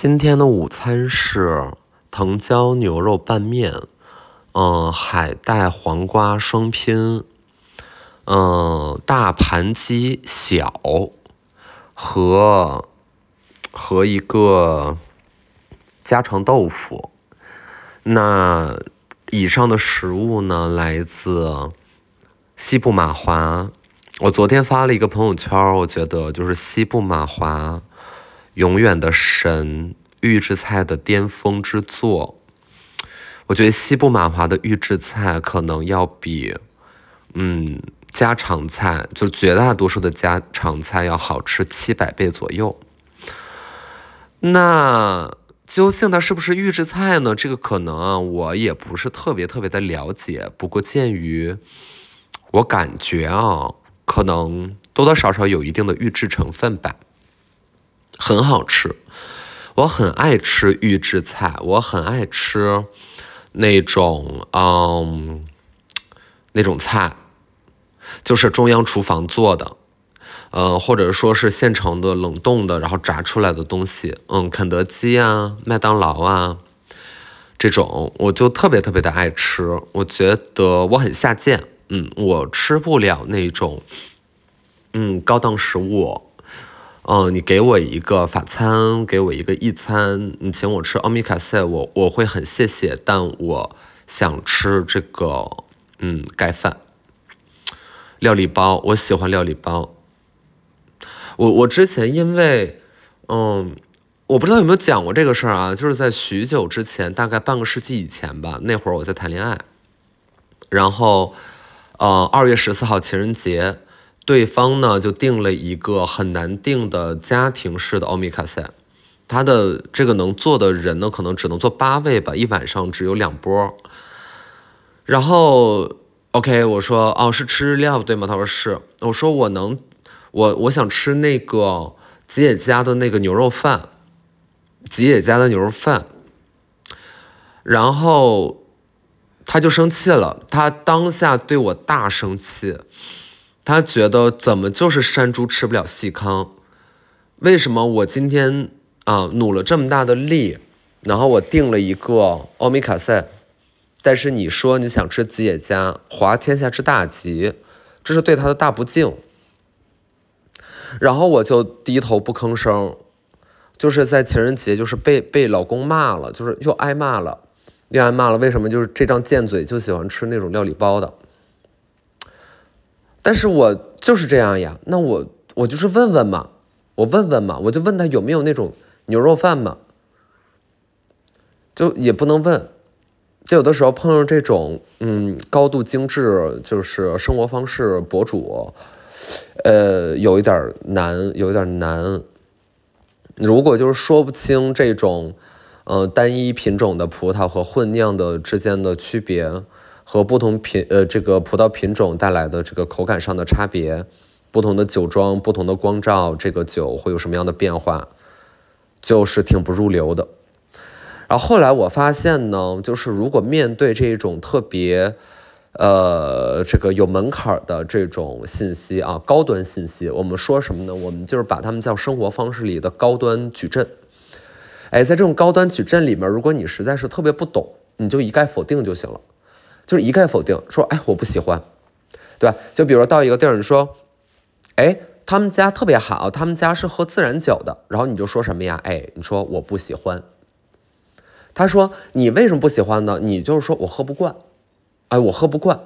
今天的午餐是藤椒牛肉拌面，嗯，海带黄瓜双拼，嗯，大盘鸡小和和一个家常豆腐。那以上的食物呢，来自西部马华。我昨天发了一个朋友圈，我觉得就是西部马华。永远的神预制菜的巅峰之作，我觉得西部马华的预制菜可能要比，嗯，家常菜就绝大多数的家常菜要好吃七百倍左右。那究竟它是不是预制菜呢？这个可能啊，我也不是特别特别的了解。不过鉴于我感觉啊，可能多多少少有一定的预制成分吧。很好吃，我很爱吃预制菜，我很爱吃那种嗯那种菜，就是中央厨房做的，呃或者说是现成的冷冻的，然后炸出来的东西，嗯，肯德基啊、麦当劳啊这种，我就特别特别的爱吃，我觉得我很下贱，嗯，我吃不了那种嗯高档食物。嗯，你给我一个法餐，给我一个意餐，你请我吃奥米卡塞，我我会很谢谢，但我想吃这个，嗯，盖饭，料理包，我喜欢料理包。我我之前因为，嗯，我不知道有没有讲过这个事儿啊，就是在许久之前，大概半个世纪以前吧，那会儿我在谈恋爱，然后，呃，二月十四号情人节。对方呢就定了一个很难定的家庭式的欧米卡塞，他的这个能坐的人呢可能只能坐八位吧，一晚上只有两波。然后，OK，我说哦是吃日料对吗？他说是。我说我能，我我想吃那个吉野家的那个牛肉饭，吉野家的牛肉饭。然后他就生气了，他当下对我大生气。他觉得怎么就是山猪吃不了细糠？为什么我今天啊努了这么大的力，然后我订了一个欧米卡塞，但是你说你想吃吉野家，滑天下之大吉，这是对他的大不敬。然后我就低头不吭声，就是在情人节就是被被老公骂了，就是又挨骂了，又挨骂了。为什么就是这张贱嘴就喜欢吃那种料理包的？但是我就是这样呀，那我我就是问问嘛，我问问嘛，我就问他有没有那种牛肉饭嘛，就也不能问，就有的时候碰上这种嗯高度精致就是生活方式博主，呃有一点难，有一点难。如果就是说不清这种呃单一品种的葡萄和混酿的之间的区别。和不同品呃这个葡萄品种带来的这个口感上的差别，不同的酒庄、不同的光照，这个酒会有什么样的变化，就是挺不入流的。然后后来我发现呢，就是如果面对这种特别呃这个有门槛的这种信息啊，高端信息，我们说什么呢？我们就是把它们叫生活方式里的高端矩阵。哎，在这种高端矩阵里面，如果你实在是特别不懂，你就一概否定就行了。就是一概否定，说哎我不喜欢，对吧？就比如到一个地儿，你说，哎他们家特别好，他们家是喝自然酒的，然后你就说什么呀？哎你说我不喜欢。他说你为什么不喜欢呢？你就是说我喝不惯，哎我喝不惯。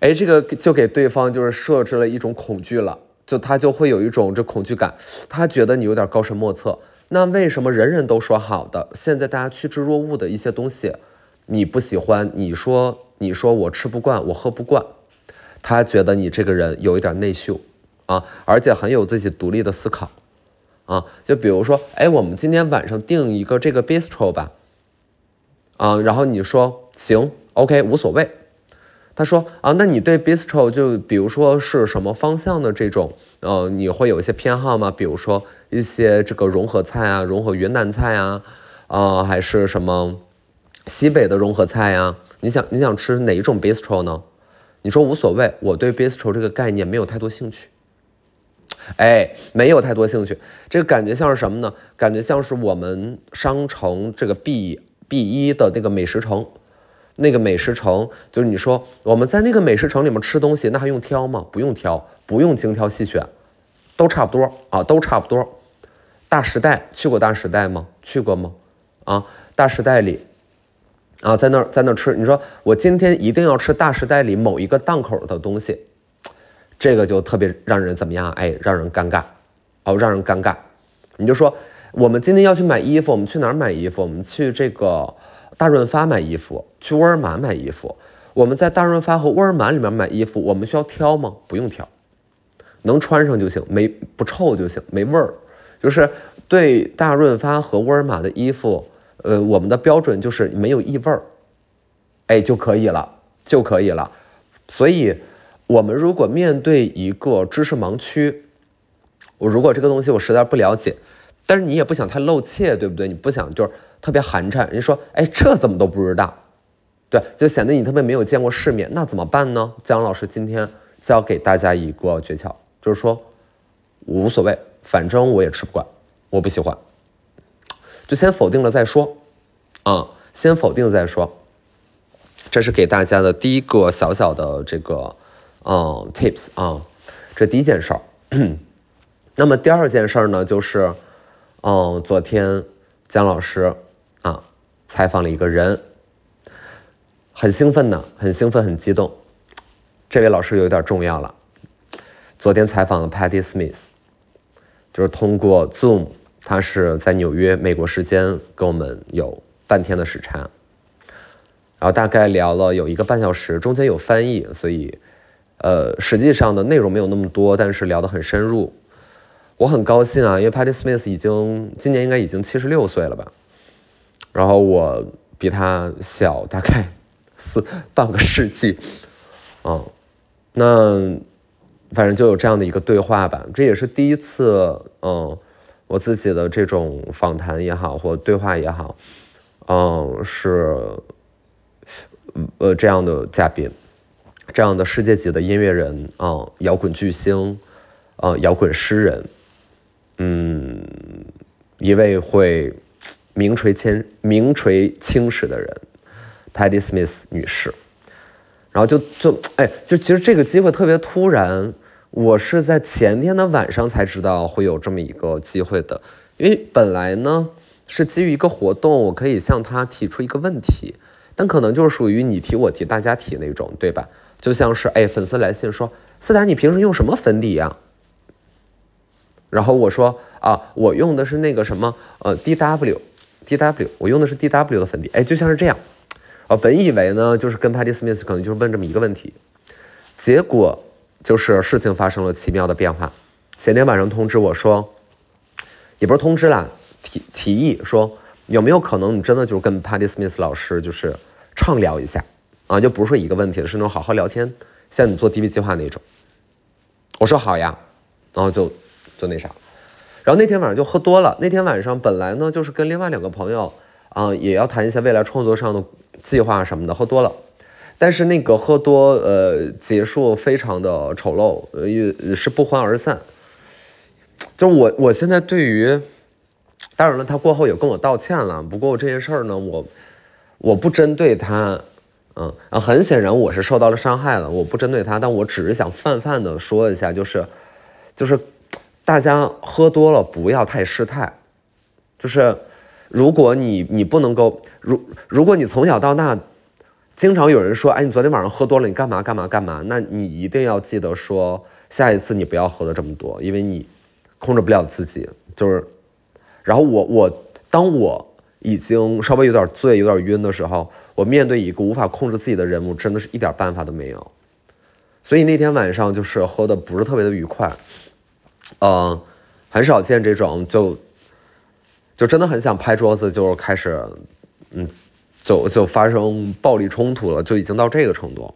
哎这个就给对方就是设置了一种恐惧了，就他就会有一种这恐惧感，他觉得你有点高深莫测。那为什么人人都说好的，现在大家趋之若鹜的一些东西？你不喜欢，你说你说我吃不惯，我喝不惯，他觉得你这个人有一点内秀啊，而且很有自己独立的思考啊。就比如说，哎，我们今天晚上订一个这个 bistro 吧，啊，然后你说行，OK，无所谓。他说啊，那你对 bistro 就比如说是什么方向的这种，呃，你会有一些偏好吗？比如说一些这个融合菜啊，融合云南菜啊，啊，还是什么？西北的融合菜呀，你想你想吃哪一种 bistro 呢？你说无所谓，我对 bistro 这个概念没有太多兴趣。哎，没有太多兴趣。这个感觉像是什么呢？感觉像是我们商城这个 B B 一的那个美食城，那个美食城就是你说我们在那个美食城里面吃东西，那还用挑吗？不用挑，不用精挑细选，都差不多啊，都差不多。大时代去过大时代吗？去过吗？啊，大时代里。啊，在那儿在那儿吃，你说我今天一定要吃大时代里某一个档口的东西，这个就特别让人怎么样？哎，让人尴尬，哦，让人尴尬。你就说我们今天要去买衣服，我们去哪儿买衣服？我们去这个大润发买衣服，去沃尔玛买衣服。我们在大润发和沃尔玛里面买衣服，我们需要挑吗？不用挑，能穿上就行，没不臭就行，没味儿。就是对大润发和沃尔玛的衣服。呃，我们的标准就是没有异味儿，哎就可以了，就可以了。所以，我们如果面对一个知识盲区，我如果这个东西我实在不了解，但是你也不想太露怯，对不对？你不想就是特别寒碜，人家说，哎，这怎么都不知道？对，就显得你特别没有见过世面。那怎么办呢？姜老师今天教给大家一个诀窍，就是说，无所谓，反正我也吃不惯，我不喜欢。就先否定了再说，啊，先否定再说，这是给大家的第一个小小的这个，嗯，tips 啊，这第一件事儿。那么第二件事儿呢，就是，嗯，昨天姜老师啊采访了一个人，很兴奋呢，很兴奋，很激动。这位老师有点重要了，昨天采访了 Patty Smith，就是通过 Zoom。他是在纽约，美国时间跟我们有半天的时差，然后大概聊了有一个半小时，中间有翻译，所以，呃，实际上的内容没有那么多，但是聊得很深入。我很高兴啊，因为 Patty Smith 已经今年应该已经七十六岁了吧，然后我比他小大概四半个世纪，嗯，那反正就有这样的一个对话吧，这也是第一次，嗯。我自己的这种访谈也好，或对话也好，嗯，是，呃，这样的嘉宾，这样的世界级的音乐人啊，摇滚巨星，啊，摇滚诗人，嗯，一位会名垂千名垂青史的人，Patty Smith 女士，然后就就哎，就其实这个机会特别突然。我是在前天的晚上才知道会有这么一个机会的，因为本来呢是基于一个活动，我可以向他提出一个问题，但可能就是属于你提我提大家提那种，对吧？就像是哎，粉丝来信说，思达你平时用什么粉底呀？然后我说啊，我用的是那个什么呃 D W D W，我用的是 D W 的粉底，哎，就像是这样。啊本以为呢就是跟 Patty Smith 可能就是问这么一个问题，结果。就是事情发生了奇妙的变化，前天晚上通知我说，也不是通知啦，提提议说有没有可能你真的就是跟 Patty Smith 老师就是畅聊一下啊，就不是说一个问题是那种好好聊天，像你做 DV 计划那种。我说好呀，然后就就那啥，然后那天晚上就喝多了。那天晚上本来呢就是跟另外两个朋友啊也要谈一下未来创作上的计划什么的，喝多了。但是那个喝多，呃，结束非常的丑陋，呃，也是不欢而散。就我，我现在对于，当然了，他过后也跟我道歉了。不过这件事儿呢，我我不针对他，嗯啊，很显然我是受到了伤害了。我不针对他，但我只是想泛泛的说一下，就是，就是大家喝多了不要太失态。就是如果你你不能够，如如果你从小到大。经常有人说：“哎，你昨天晚上喝多了，你干嘛干嘛干嘛？”那你一定要记得说，下一次你不要喝的这么多，因为你控制不了自己。就是，然后我我当我已经稍微有点醉、有点晕的时候，我面对一个无法控制自己的人物，真的是一点办法都没有。所以那天晚上就是喝的不是特别的愉快，嗯，很少见这种，就就真的很想拍桌子，就开始，嗯。就就发生暴力冲突了，就已经到这个程度，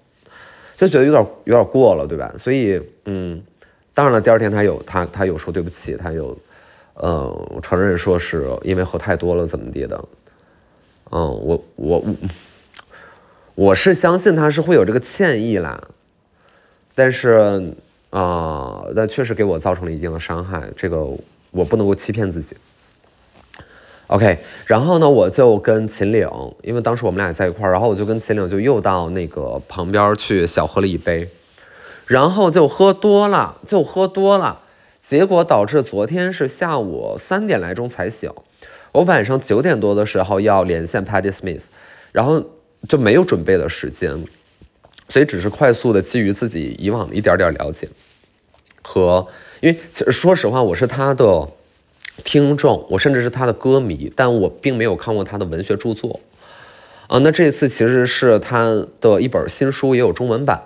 就觉得有点有点过了，对吧？所以，嗯，当然了，第二天他有他他有说对不起，他有，呃，承认说是因为喝太多了怎么地的，嗯，我我我我是相信他是会有这个歉意啦，但是啊，那确实给我造成了一定的伤害，这个我不能够欺骗自己。OK，然后呢，我就跟秦岭，因为当时我们俩在一块儿，然后我就跟秦岭就又到那个旁边去小喝了一杯，然后就喝多了，就喝多了，结果导致昨天是下午三点来钟才醒，我晚上九点多的时候要连线 Patty Smith，然后就没有准备的时间，所以只是快速的基于自己以往的一点点了解和，因为其实说实话，我是他的。听众，我甚至是他的歌迷，但我并没有看过他的文学著作，啊，那这次其实是他的一本新书，也有中文版，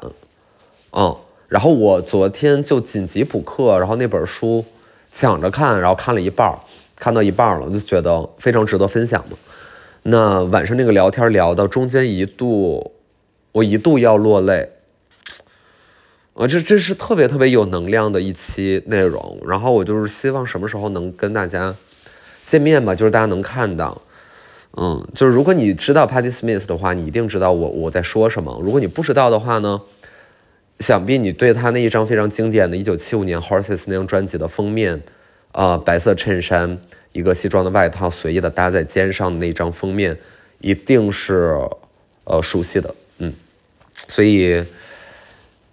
嗯，然后我昨天就紧急补课，然后那本书抢着看，然后看了一半，看到一半了，就觉得非常值得分享嘛。那晚上那个聊天聊到中间一度，我一度要落泪。啊，这这是特别特别有能量的一期内容，然后我就是希望什么时候能跟大家见面吧，就是大家能看到，嗯，就是如果你知道 Patty Smith 的话，你一定知道我我在说什么；如果你不知道的话呢，想必你对他那一张非常经典的1975年 Horses 那张专辑的封面，啊，白色衬衫，一个西装的外套，随意的搭在肩上的那张封面，一定是呃熟悉的，嗯，所以。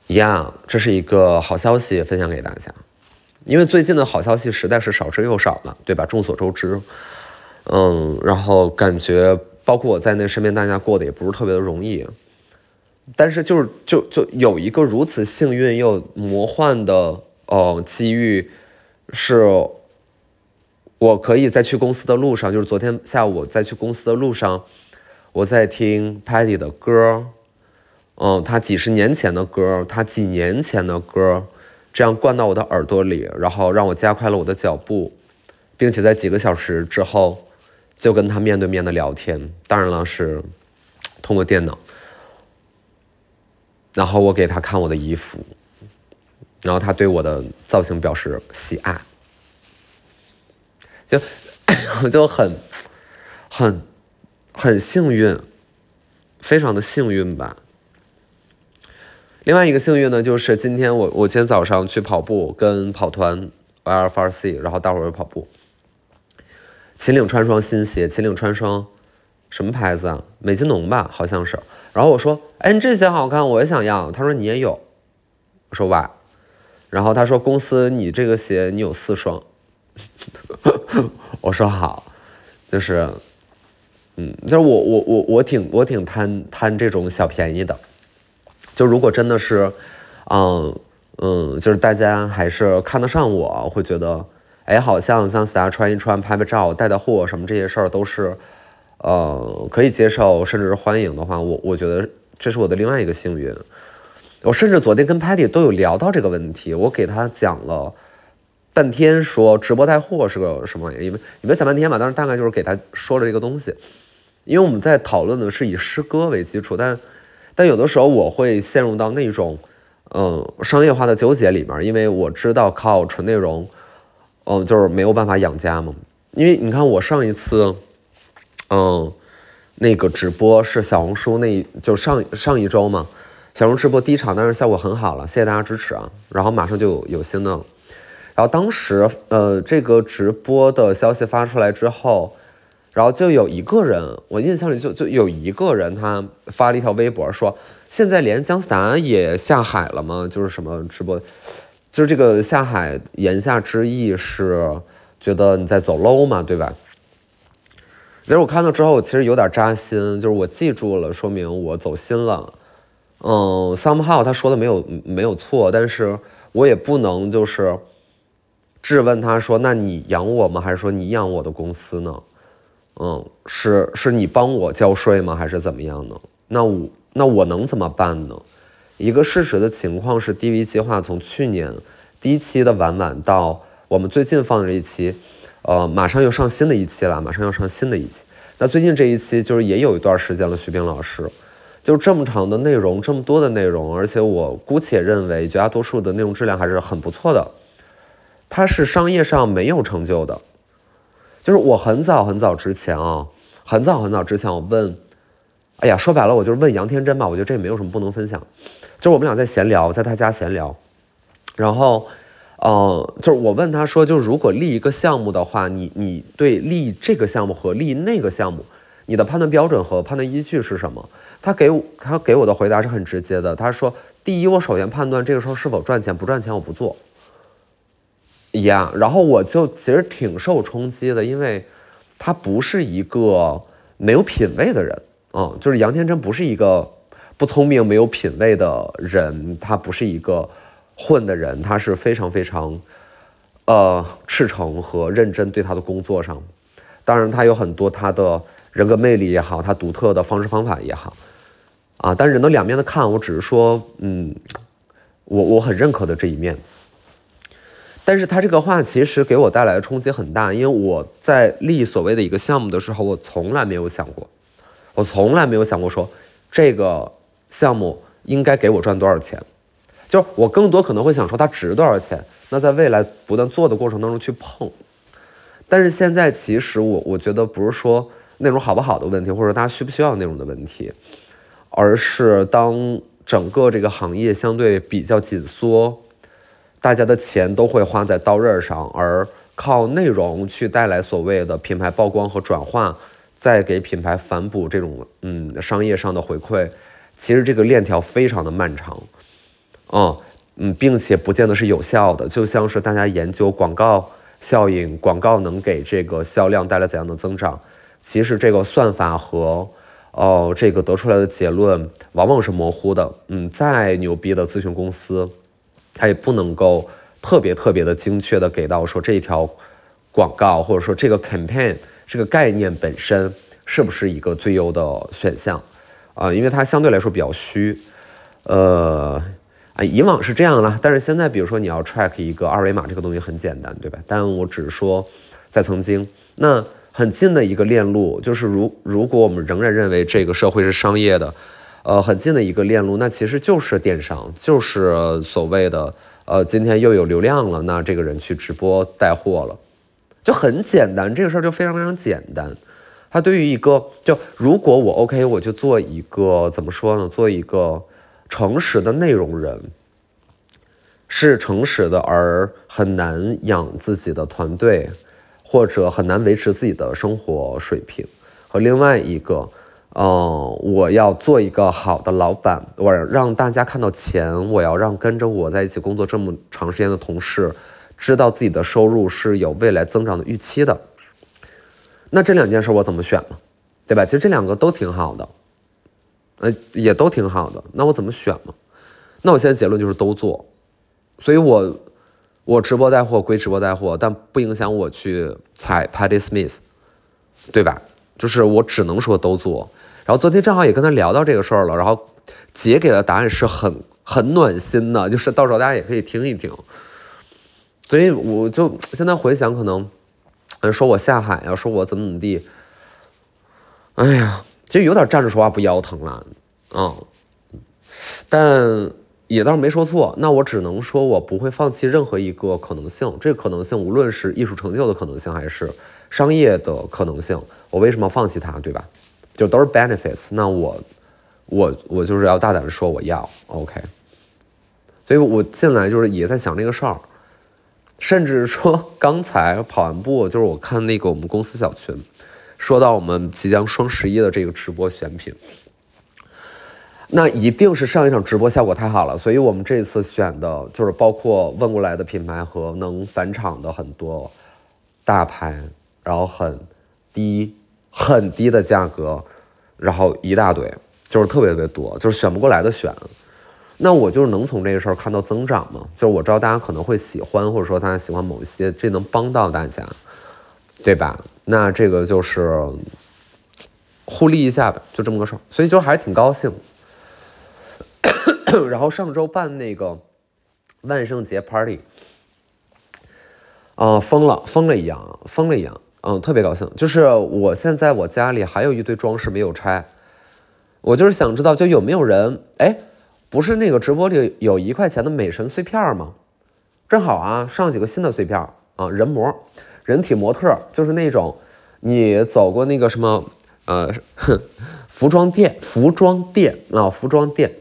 一样，这是一个好消息，分享给大家。因为最近的好消息实在是少之又少了，对吧？众所周知，嗯，然后感觉包括我在内，身边大家过得也不是特别的容易。但是就是就就有一个如此幸运又魔幻的呃机遇，是我可以在去公司的路上，就是昨天下午我在去公司的路上，我在听 Patty 的歌。嗯，他几十年前的歌，他几年前的歌，这样灌到我的耳朵里，然后让我加快了我的脚步，并且在几个小时之后，就跟他面对面的聊天。当然了，是通过电脑。然后我给他看我的衣服，然后他对我的造型表示喜爱，就 就很很很幸运，非常的幸运吧。另外一个幸运呢，就是今天我我今天早上去跑步，跟跑团 Y F R C，然后大伙儿跑步。秦岭穿双新鞋，秦岭穿双什么牌子啊？美津浓吧，好像是。然后我说，哎，你这鞋好看，我也想要。他说你也有。我说哇。然后他说公司你这个鞋你有四双。我说好，就是，嗯，就是我我我我挺我挺贪贪这种小便宜的。就如果真的是，嗯嗯，就是大家还是看得上我，会觉得，哎，好像像 star 穿一穿、拍拍照、带带货什么这些事儿都是，呃，可以接受，甚至是欢迎的话，我我觉得这是我的另外一个幸运。我甚至昨天跟 Patty 都有聊到这个问题，我给他讲了半天，说直播带货是个什么玩意儿，因为也没讲半天嘛，但是大概就是给他说了这个东西，因为我们在讨论的是以诗歌为基础，但。但有的时候我会陷入到那种，嗯，商业化的纠结里面，因为我知道靠纯内容，嗯，就是没有办法养家嘛。因为你看我上一次，嗯，那个直播是小红书，那就上上一周嘛，小红直播第一场，但是效果很好了，谢谢大家支持啊。然后马上就有新的了，然后当时呃这个直播的消息发出来之后。然后就有一个人，我印象里就就有一个人，他发了一条微博说，现在连姜思达也下海了吗？就是什么直播，就是这个下海，言下之意是觉得你在走 low 嘛，对吧？其实我看到之后，我其实有点扎心，就是我记住了，说明我走心了。嗯，somehow 他说的没有没有错，但是我也不能就是质问他说，那你养我吗？还是说你养我的公司呢？嗯，是是你帮我交税吗？还是怎么样呢？那我那我能怎么办呢？一个事实的情况是，DV 计划从去年第一期的晚晚到我们最近放的这一期，呃，马上又上新的一期了，马上要上新的一期。那最近这一期就是也有一段时间了，徐冰老师，就这么长的内容，这么多的内容，而且我姑且认为绝大多数的内容质量还是很不错的，它是商业上没有成就的。就是我很早很早之前啊，很早很早之前，我问，哎呀，说白了，我就是问杨天真吧。我觉得这也没有什么不能分享。就是我们俩在闲聊，在他家闲聊，然后，呃，就是我问他说，就如果立一个项目的话，你你对立这个项目和立那个项目，你的判断标准和判断依据是什么？他给我他给我的回答是很直接的，他说，第一，我首先判断这个时候是否赚钱，不赚钱我不做。一样，然后我就其实挺受冲击的，因为他不是一个没有品位的人，嗯，就是杨天真不是一个不聪明、没有品位的人，他不是一个混的人，他是非常非常，呃，赤诚和认真对他的工作上，当然他有很多他的人格魅力也好，他独特的方式方法也好，啊，但是人的两面的看，我只是说，嗯，我我很认可的这一面。但是他这个话其实给我带来的冲击很大，因为我在立所谓的一个项目的时候，我从来没有想过，我从来没有想过说这个项目应该给我赚多少钱，就是我更多可能会想说它值多少钱。那在未来不断做的过程当中去碰，但是现在其实我我觉得不是说内容好不好的问题，或者大家需不需要内容的问题，而是当整个这个行业相对比较紧缩。大家的钱都会花在刀刃上，而靠内容去带来所谓的品牌曝光和转化，再给品牌反哺这种嗯商业上的回馈，其实这个链条非常的漫长，嗯嗯，并且不见得是有效的。就像是大家研究广告效应，广告能给这个销量带来怎样的增长，其实这个算法和哦这个得出来的结论往往是模糊的。嗯，再牛逼的咨询公司。它也不能够特别特别的精确的给到说这一条广告或者说这个 campaign 这个概念本身是不是一个最优的选项啊？因为它相对来说比较虚，呃啊，以往是这样了，但是现在比如说你要 track 一个二维码这个东西很简单，对吧？但我只是说在曾经那很近的一个链路，就是如如果我们仍然认为这个社会是商业的。呃，很近的一个链路，那其实就是电商，就是所谓的呃，今天又有流量了，那这个人去直播带货了，就很简单，这个事儿就非常非常简单。它对于一个，就如果我 OK，我就做一个怎么说呢？做一个诚实的内容人，是诚实的，而很难养自己的团队，或者很难维持自己的生活水平，和另外一个。嗯，我要做一个好的老板，我让大家看到钱，我要让跟着我在一起工作这么长时间的同事，知道自己的收入是有未来增长的预期的。那这两件事我怎么选呢？对吧？其实这两个都挺好的，呃，也都挺好的。那我怎么选嘛？那我现在结论就是都做。所以我我直播带货归直播带货，但不影响我去踩 Patty Smith，对吧？就是我只能说都做。然后昨天正好也跟他聊到这个事儿了，然后姐给的答案是很很暖心的，就是到时候大家也可以听一听。所以我就现在回想，可能说我下海呀，说我怎么怎么地，哎呀，其实有点站着说话不腰疼了，嗯，但也倒是没说错。那我只能说我不会放弃任何一个可能性，这个可能性无论是艺术成就的可能性，还是商业的可能性，我为什么放弃它，对吧？就都是 benefits，那我，我我就是要大胆的说我要，OK，所以我进来就是也在想这个事儿，甚至说刚才跑完步，就是我看那个我们公司小群，说到我们即将双十一的这个直播选品，那一定是上一场直播效果太好了，所以我们这次选的就是包括问过来的品牌和能返场的很多大牌，然后很低。很低的价格，然后一大堆，就是特别特别多，就是选不过来的选。那我就是能从这个事儿看到增长吗？就是我知道大家可能会喜欢，或者说大家喜欢某一些，这能帮到大家，对吧？那这个就是互利一下呗，就这么个事儿。所以就还是挺高兴。然后上周办那个万圣节 party，啊，疯了，疯了一样，疯了一样。嗯，特别高兴。就是我现在我家里还有一堆装饰没有拆，我就是想知道，就有没有人哎，不是那个直播里有一块钱的美神碎片吗？正好啊，上几个新的碎片啊，人模、人体模特，就是那种你走过那个什么呃服装店、服装店啊、服装店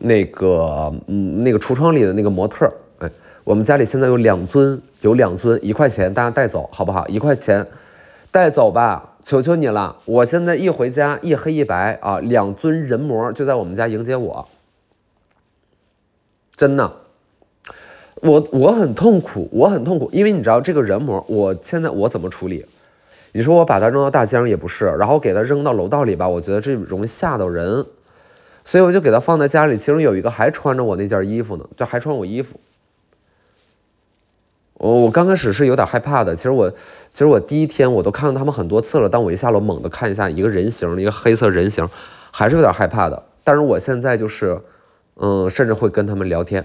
那个嗯那个橱窗里的那个模特，哎，我们家里现在有两尊，有两尊，一块钱大家带走好不好？一块钱带走吧，求求你了！我现在一回家一黑一白啊，两尊人模就在我们家迎接我，真的，我我很痛苦，我很痛苦，因为你知道这个人模，我现在我怎么处理？你说我把它扔到大街上也不是，然后给它扔到楼道里吧，我觉得这容易吓到人。所以我就给它放在家里，其中有一个还穿着我那件衣服呢，就还穿我衣服。我我刚开始是有点害怕的，其实我其实我第一天我都看到他们很多次了，但我一下楼猛地看一下一个人形，一个黑色人形，还是有点害怕的。但是我现在就是，嗯，甚至会跟他们聊天，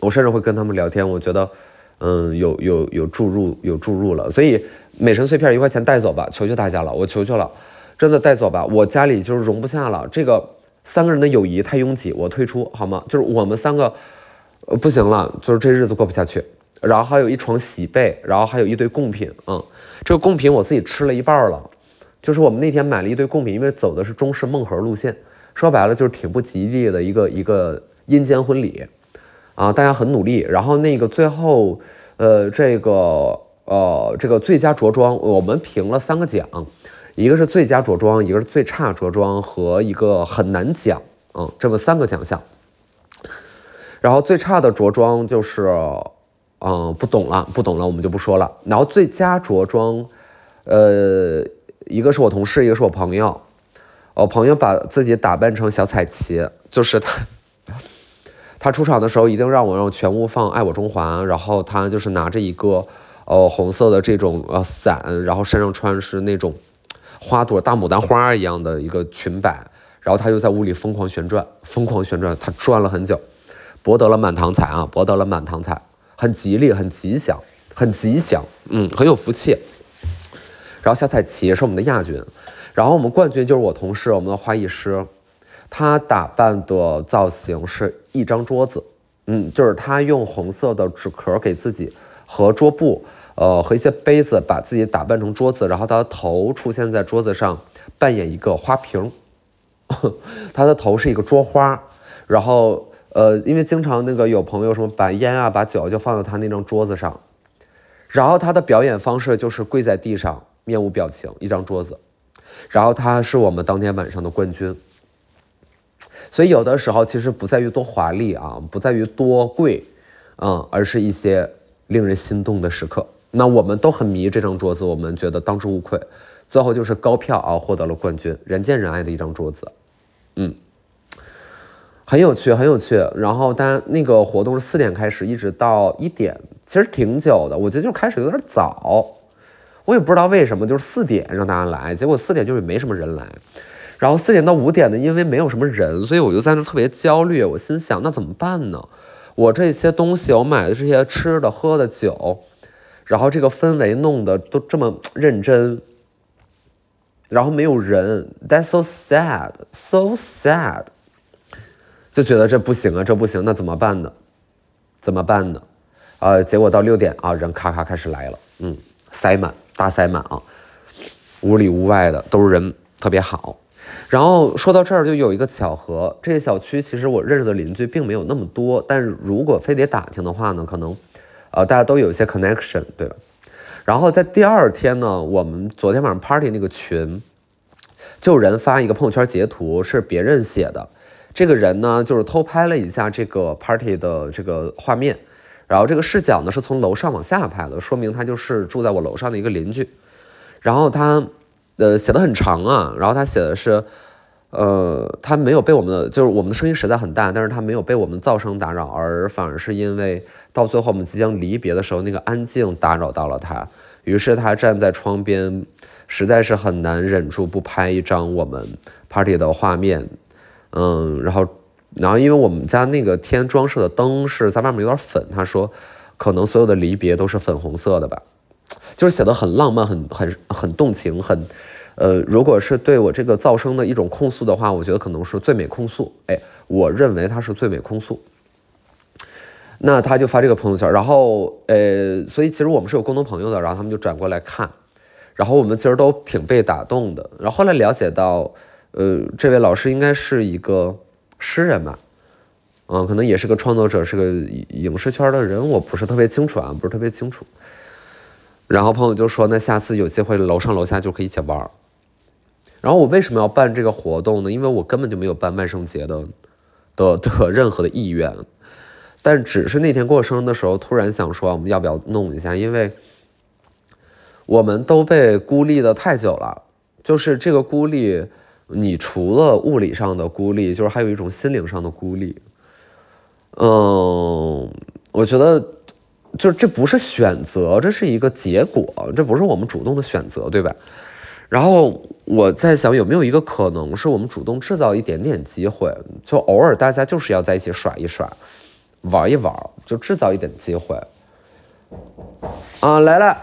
我甚至会跟他们聊天，我觉得，嗯，有有有注入有注入了，所以美神碎片一块钱带走吧，求求大家了，我求求了。真的带走吧，我家里就是容不下了。这个三个人的友谊太拥挤，我退出好吗？就是我们三个，不行了，就是这日子过不下去。然后还有一床喜被，然后还有一堆贡品，嗯，这个贡品我自己吃了一半了。就是我们那天买了一堆贡品，因为走的是中式梦盒路线，说白了就是挺不吉利的一个一个阴间婚礼啊。大家很努力，然后那个最后，呃，这个呃这个最佳着装，我们评了三个奖。一个是最佳着装，一个是最差着装和一个很难奖，嗯，这么三个奖项。然后最差的着装就是，嗯，不懂了，不懂了，我们就不说了。然后最佳着装，呃，一个是我同事，一个是我朋友。我朋友把自己打扮成小彩旗，就是他，他出场的时候一定让我让全屋放《爱我中华》，然后他就是拿着一个，呃，红色的这种呃伞，然后身上穿是那种。花朵大牡丹花一样的一个裙摆，然后他就在屋里疯狂旋转，疯狂旋转，他转了很久，博得了满堂彩啊，博得了满堂彩，很吉利，很吉祥，很吉祥，嗯，很有福气。然后小彩旗是我们的亚军，然后我们冠军就是我同事，我们的花艺师，他打扮的造型是一张桌子，嗯，就是他用红色的纸壳给自己和桌布。呃，和一些杯子，把自己打扮成桌子，然后他的头出现在桌子上，扮演一个花瓶，他的头是一个桌花，然后呃，因为经常那个有朋友什么把烟啊、把酒就放在他那张桌子上，然后他的表演方式就是跪在地上，面无表情，一张桌子，然后他是我们当天晚上的冠军，所以有的时候其实不在于多华丽啊，不在于多贵，嗯，而是一些令人心动的时刻。那我们都很迷这张桌子，我们觉得当之无愧。最后就是高票啊，获得了冠军，人见人爱的一张桌子，嗯，很有趣，很有趣。然后，但那个活动是四点开始，一直到一点，其实挺久的。我觉得就开始有点早，我也不知道为什么，就是四点让大家来，结果四点就是没什么人来。然后四点到五点呢，因为没有什么人，所以我就在那特别焦虑。我心想，那怎么办呢？我这些东西，我买的这些吃的、喝的、酒。然后这个氛围弄得都这么认真，然后没有人，That's so sad, so sad，就觉得这不行啊，这不行，那怎么办呢？怎么办呢？呃，结果到六点啊，人咔咔开始来了，嗯，塞满，大塞满啊，屋里屋外的都是人，特别好。然后说到这儿，就有一个巧合，这个小区其实我认识的邻居并没有那么多，但是如果非得打听的话呢，可能。呃，大家都有一些 connection，对吧？然后在第二天呢，我们昨天晚上 party 那个群，就人发一个朋友圈截图，是别人写的。这个人呢，就是偷拍了一下这个 party 的这个画面，然后这个视角呢是从楼上往下拍的，说明他就是住在我楼上的一个邻居。然后他，呃，写的很长啊，然后他写的是。呃，他没有被我们的，就是我们的声音实在很大，但是他没有被我们噪声打扰，而反而是因为到最后我们即将离别的时候，那个安静打扰到了他，于是他站在窗边，实在是很难忍住不拍一张我们 party 的画面，嗯，然后，然后因为我们家那个天装饰的灯是在外面有点粉，他说可能所有的离别都是粉红色的吧，就是写的很浪漫，很很很动情，很。呃，如果是对我这个噪声的一种控诉的话，我觉得可能是最美控诉。哎，我认为它是最美控诉。那他就发这个朋友圈，然后呃，所以其实我们是有共同朋友的，然后他们就转过来看，然后我们其实都挺被打动的。然后后来了解到，呃，这位老师应该是一个诗人吧？嗯，可能也是个创作者，是个影视圈的人，我不是特别清楚啊，不是特别清楚。然后朋友就说，那下次有机会楼上楼下就可以一起玩。然后我为什么要办这个活动呢？因为我根本就没有办万圣节的的的任何的意愿，但只是那天过生日的时候，突然想说，我们要不要弄一下？因为我们都被孤立的太久了，就是这个孤立，你除了物理上的孤立，就是还有一种心灵上的孤立。嗯，我觉得，就这不是选择，这是一个结果，这不是我们主动的选择，对吧？然后我在想，有没有一个可能是我们主动制造一点点机会，就偶尔大家就是要在一起耍一耍，玩一玩，就制造一点机会。啊，来了，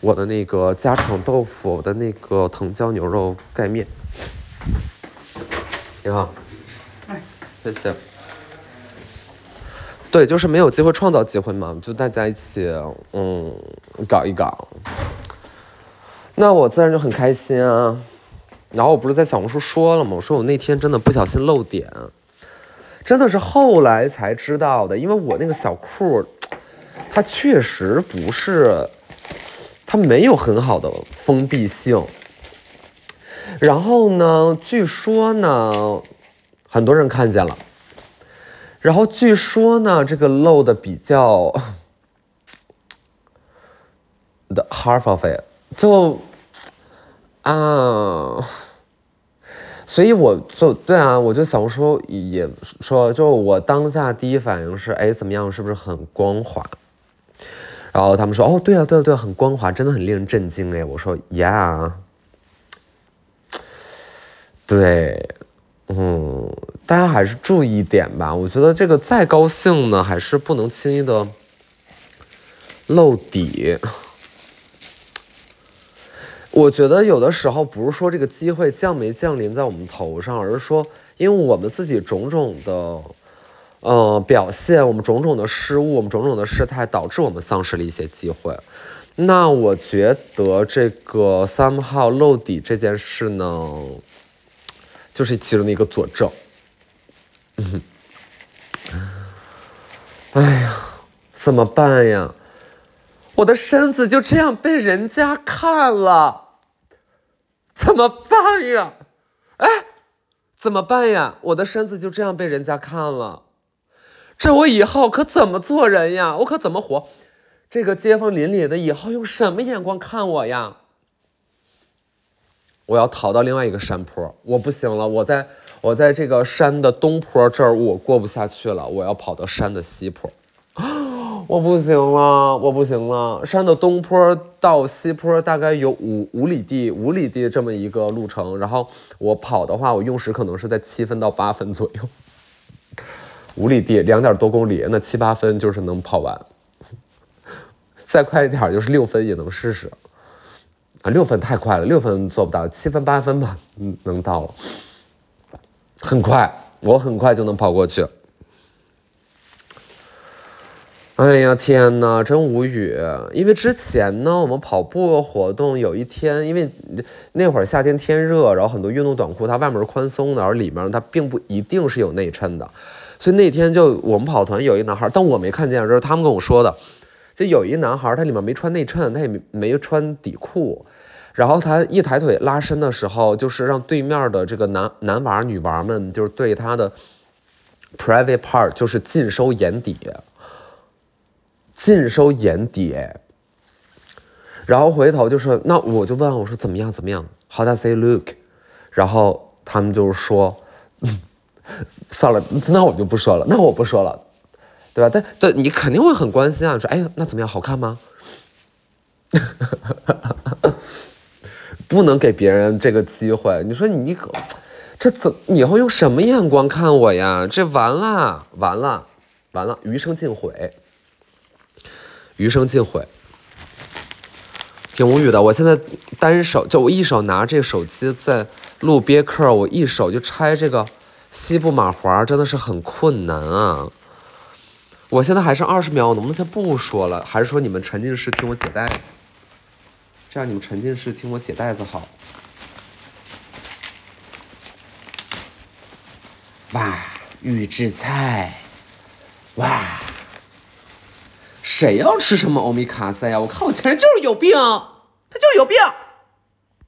我的那个家常豆腐的那个藤椒牛肉盖面，你好，哎，谢谢。对，就是没有机会创造机会嘛，就大家一起，嗯，搞一搞。那我自然就很开心啊。然后我不是在小红书说了吗？我说我那天真的不小心漏点，真的是后来才知道的。因为我那个小裤，它确实不是，它没有很好的封闭性。然后呢，据说呢，很多人看见了。然后据说呢，这个漏的比较，the half of it，就啊，所以我就对啊，我就小红书也说，就我当下第一反应是，哎，怎么样，是不是很光滑？然后他们说，哦，对啊，对啊，对啊，很光滑，真的很令人震惊哎。我说，Yeah，对。嗯，大家还是注意一点吧。我觉得这个再高兴呢，还是不能轻易的露底。我觉得有的时候不是说这个机会降没降临在我们头上，而是说因为我们自己种种的呃表现，我们种种的失误，我们种种的事态，导致我们丧失了一些机会。那我觉得这个 somehow 露底这件事呢。就是其中的一个佐证。嗯，哎呀，怎么办呀？我的身子就这样被人家看了，怎么办呀？哎，怎么办呀？我的身子就这样被人家看了，这我以后可怎么做人呀？我可怎么活？这个街坊邻里的以后用什么眼光看我呀？我要逃到另外一个山坡，我不行了，我在我在这个山的东坡这儿，我过不下去了，我要跑到山的西坡，我不行了，我不行了，山的东坡到西坡大概有五五里地，五里地这么一个路程，然后我跑的话，我用时可能是在七分到八分左右，五里地两点多公里，那七八分就是能跑完，再快一点就是六分也能试试。啊，六分太快了，六分做不到，七分八分吧，嗯，能到了，很快，我很快就能跑过去。哎呀，天哪，真无语！因为之前呢，我们跑步活动有一天，因为那会儿夏天天热，然后很多运动短裤它外面是宽松的，而里面它并不一定是有内衬的，所以那天就我们跑团有一男孩，但我没看见，这是他们跟我说的。就有一男孩，他里面没穿内衬，他也没没穿底裤，然后他一抬腿拉伸的时候，就是让对面的这个男男娃女娃们，就是对他的 private part 就是尽收眼底，尽收眼底。然后回头就说，那我就问我说怎么样怎么样？How does he look？然后他们就是说，算了，那我就不说了，那我不说了。对吧？但对你肯定会很关心啊！说，哎，那怎么样？好看吗？不能给别人这个机会。你说你可，这怎以后用什么眼光看我呀？这完了，完了，完了，余生尽毁，余生尽毁，挺无语的。我现在单手就我一手拿这个手机在录别克，我一手就拆这个西部马环，真的是很困难啊。我现在还剩二十秒，我能不能先不说了？还是说你们沉浸式听我解带子？这样你们沉浸式听我解带子好。哇，预制菜，哇！谁要吃什么欧米伽三呀？我看我前任就是有病，他就是有病。